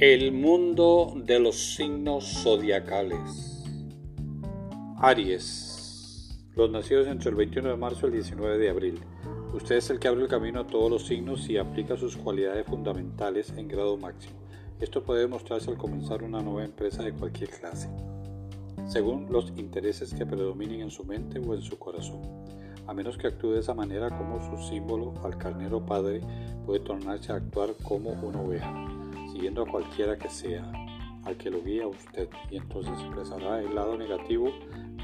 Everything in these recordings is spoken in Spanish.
El mundo de los signos zodiacales. Aries. Los nacidos entre el 21 de marzo y el 19 de abril. Usted es el que abre el camino a todos los signos y aplica sus cualidades fundamentales en grado máximo. Esto puede demostrarse al comenzar una nueva empresa de cualquier clase, según los intereses que predominen en su mente o en su corazón. A menos que actúe de esa manera como su símbolo al carnero padre, puede tornarse a actuar como una oveja siguiendo a cualquiera que sea, al que lo guía usted, y entonces expresará el lado negativo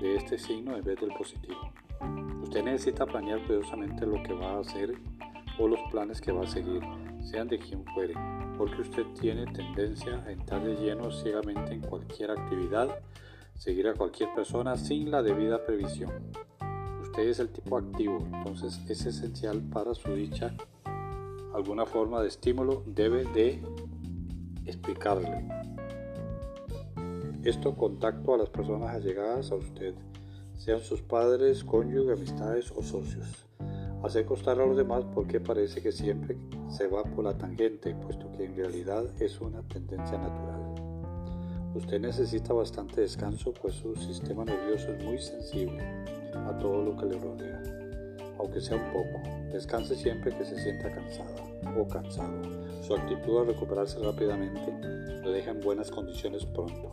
de este signo en vez del positivo. Usted necesita planear cuidadosamente lo que va a hacer o los planes que va a seguir, sean de quien fuere, porque usted tiene tendencia a entrar de lleno ciegamente en cualquier actividad, seguir a cualquier persona sin la debida previsión. Usted es el tipo activo, entonces es esencial para su dicha alguna forma de estímulo debe de explicarle. Esto contacto a las personas allegadas a usted, sean sus padres, cónyuges, amistades o socios. Hacer costar a los demás porque parece que siempre se va por la tangente, puesto que en realidad es una tendencia natural. Usted necesita bastante descanso, pues su sistema nervioso es muy sensible a todo lo que le rodea, aunque sea un poco. Descanse siempre que se sienta cansada o cansado. Su actitud a recuperarse rápidamente lo deja en buenas condiciones pronto.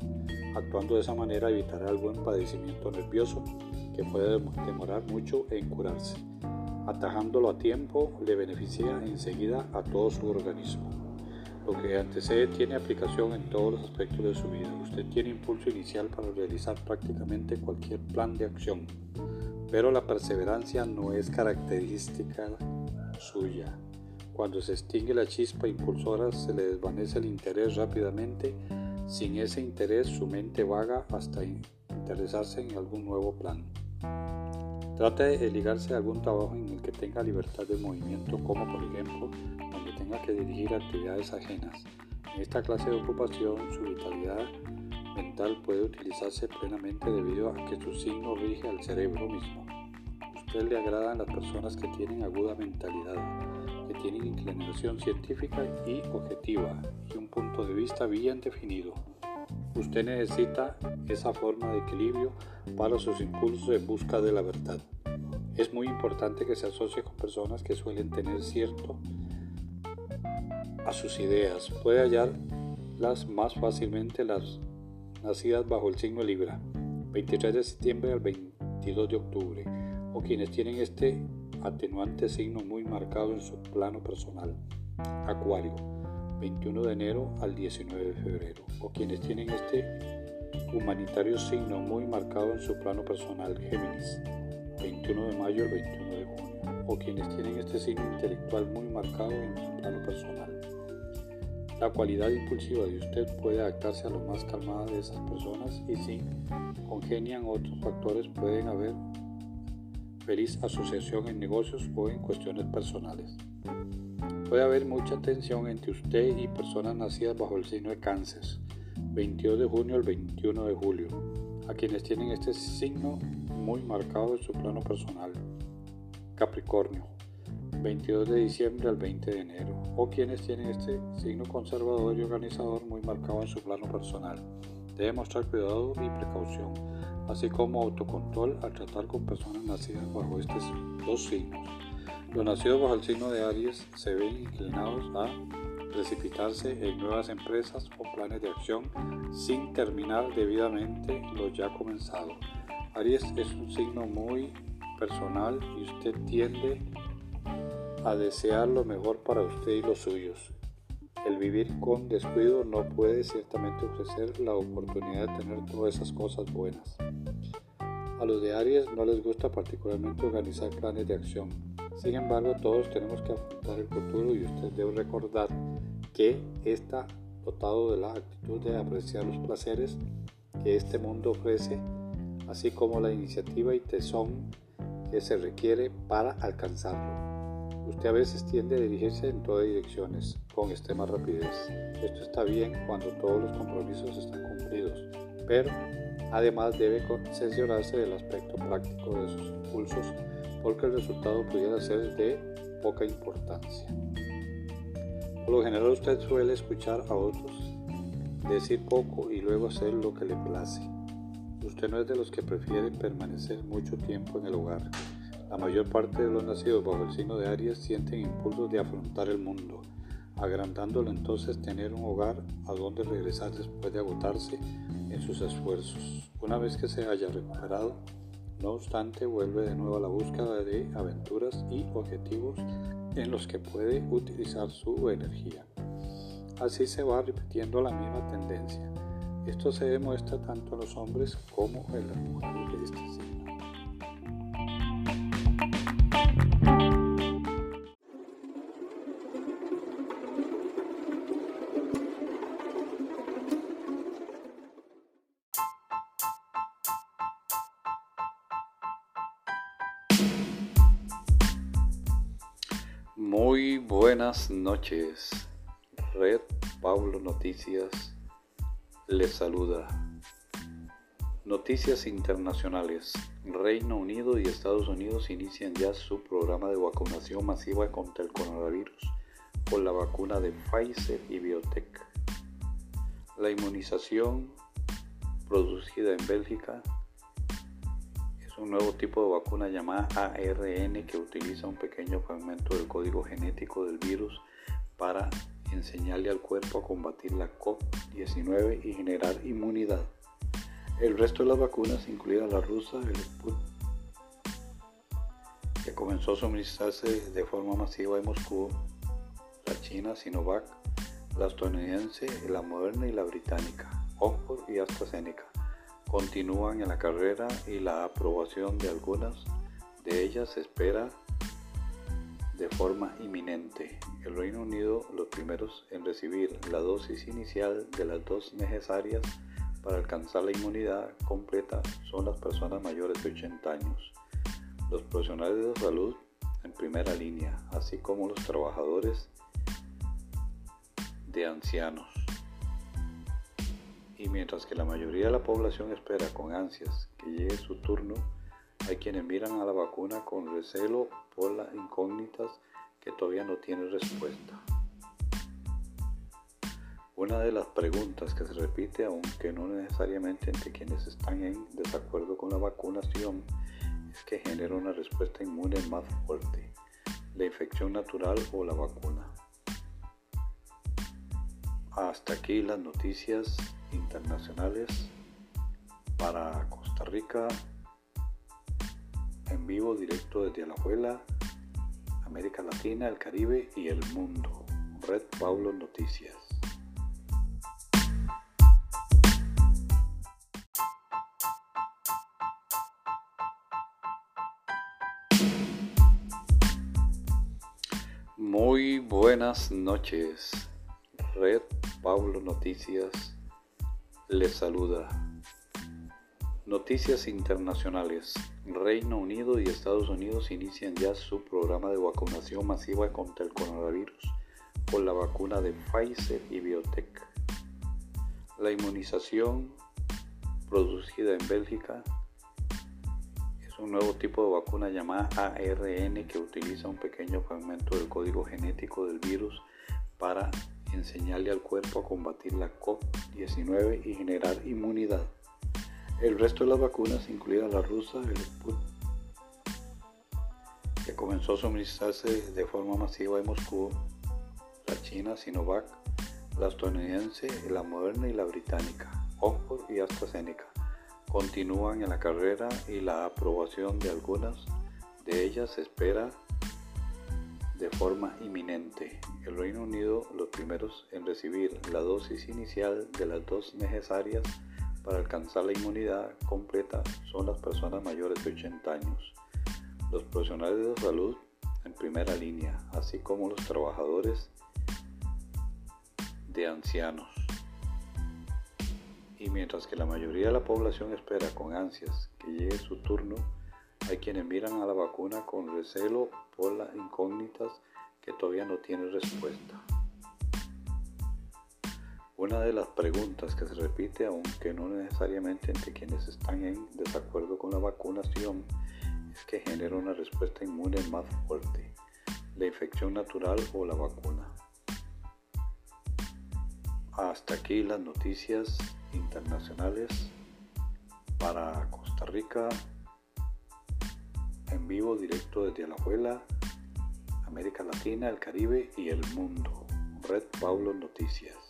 Actuando de esa manera evitará algún padecimiento nervioso que puede demorar mucho en curarse. Atajándolo a tiempo le beneficia enseguida a todo su organismo. Lo que antecede tiene aplicación en todos los aspectos de su vida. Usted tiene impulso inicial para realizar prácticamente cualquier plan de acción, pero la perseverancia no es característica suya. Cuando se extingue la chispa impulsora se le desvanece el interés rápidamente. Sin ese interés su mente vaga hasta interesarse en algún nuevo plan. Trate de ligarse a algún trabajo en el que tenga libertad de movimiento, como por ejemplo donde tenga que dirigir actividades ajenas. En esta clase de ocupación su vitalidad mental puede utilizarse plenamente debido a que su signo rige al cerebro mismo. usted le agradan las personas que tienen aguda mentalidad tienen inclinación científica y objetiva y un punto de vista bien definido. Usted necesita esa forma de equilibrio para sus impulsos en busca de la verdad. Es muy importante que se asocie con personas que suelen tener cierto a sus ideas. Puede hallarlas más fácilmente las nacidas bajo el signo Libra, 23 de septiembre al 22 de octubre, o quienes tienen este atenuante signo muy marcado en su plano personal. Acuario, 21 de enero al 19 de febrero. O quienes tienen este humanitario signo muy marcado en su plano personal. Géminis, 21 de mayo al 21 de junio. O quienes tienen este signo intelectual muy marcado en su plano personal. La cualidad impulsiva de usted puede adaptarse a lo más calmada de esas personas y si congenian otros factores pueden haber feliz asociación en negocios o en cuestiones personales. Puede haber mucha tensión entre usted y personas nacidas bajo el signo de cáncer, 22 de junio al 21 de julio, a quienes tienen este signo muy marcado en su plano personal. Capricornio, 22 de diciembre al 20 de enero, o quienes tienen este signo conservador y organizador muy marcado en su plano personal. Debe mostrar cuidado y precaución así como autocontrol al tratar con personas nacidas bajo estos dos signos. Los nacidos bajo el signo de Aries se ven inclinados a precipitarse en nuevas empresas o planes de acción sin terminar debidamente lo ya comenzado. Aries es un signo muy personal y usted tiende a desear lo mejor para usted y los suyos. El vivir con descuido no puede ciertamente ofrecer la oportunidad de tener todas esas cosas buenas. A los de Aries no les gusta particularmente organizar planes de acción. Sin embargo, todos tenemos que afrontar el futuro y usted debe recordar que está dotado de la actitud de apreciar los placeres que este mundo ofrece, así como la iniciativa y tesón que se requiere para alcanzarlo. Usted a veces tiende a dirigirse en todas direcciones con extrema rapidez. Esto está bien cuando todos los compromisos están cumplidos, pero además debe concesionarse del aspecto práctico de sus impulsos porque el resultado pudiera ser de poca importancia. Por lo general usted suele escuchar a otros decir poco y luego hacer lo que le place. Usted no es de los que prefieren permanecer mucho tiempo en el hogar. La mayor parte de los nacidos bajo el signo de Aries sienten impulsos de afrontar el mundo, agrandándolo entonces tener un hogar a donde regresar después de agotarse en sus esfuerzos. Una vez que se haya recuperado, no obstante, vuelve de nuevo a la búsqueda de aventuras y objetivos en los que puede utilizar su energía. Así se va repitiendo la misma tendencia. Esto se demuestra tanto en los hombres como en las mujeres de este signo. Muy buenas noches. Red Pablo Noticias les saluda. Noticias internacionales. Reino Unido y Estados Unidos inician ya su programa de vacunación masiva contra el coronavirus con la vacuna de Pfizer y Biotech. La inmunización producida en Bélgica un nuevo tipo de vacuna llamada ARN que utiliza un pequeño fragmento del código genético del virus para enseñarle al cuerpo a combatir la COVID-19 y generar inmunidad. El resto de las vacunas, incluida la rusa, el Sputnik, que comenzó a suministrarse de forma masiva en Moscú, la china Sinovac, la estadounidense, la moderna y la británica, Oxford y AstraZeneca, continúan en la carrera y la aprobación de algunas de ellas se espera de forma inminente. El Reino Unido, los primeros en recibir la dosis inicial de las dos necesarias para alcanzar la inmunidad completa son las personas mayores de 80 años, los profesionales de salud en primera línea, así como los trabajadores de ancianos. Y mientras que la mayoría de la población espera con ansias que llegue su turno, hay quienes miran a la vacuna con recelo por las incógnitas que todavía no tienen respuesta. Una de las preguntas que se repite, aunque no necesariamente entre quienes están en desacuerdo con la vacunación, es que genera una respuesta inmune más fuerte, la infección natural o la vacuna. Hasta aquí las noticias internacionales para Costa Rica, en vivo directo desde Alajuela, América Latina, el Caribe y el mundo. Red Paulo Noticias. Muy buenas noches. Red Paulo Noticias les saluda. Noticias internacionales. Reino Unido y Estados Unidos inician ya su programa de vacunación masiva contra el coronavirus con la vacuna de Pfizer y Biotech. La inmunización producida en Bélgica es un nuevo tipo de vacuna llamada ARN que utiliza un pequeño fragmento del código genético del virus para enseñarle al cuerpo a combatir la COVID-19 y generar inmunidad. El resto de las vacunas, incluida la rusa, el Sputnik, que comenzó a suministrarse de forma masiva en Moscú, la china Sinovac, la estadounidense, la moderna y la británica, Oxford y AstraZeneca, continúan en la carrera y la aprobación de algunas de ellas se espera de forma inminente. El Reino Unido, los primeros en recibir la dosis inicial de las dos necesarias para alcanzar la inmunidad completa son las personas mayores de 80 años, los profesionales de salud en primera línea, así como los trabajadores de ancianos. Y mientras que la mayoría de la población espera con ansias que llegue su turno, hay quienes miran a la vacuna con recelo por las que todavía no tienen respuesta. Una de las preguntas que se repite, aunque no necesariamente entre quienes están en desacuerdo con la vacunación, es que genera una respuesta inmune más fuerte, la infección natural o la vacuna. Hasta aquí las noticias internacionales para Costa Rica en vivo directo desde Alajuela, América Latina, el Caribe y el mundo. Red Paulo Noticias.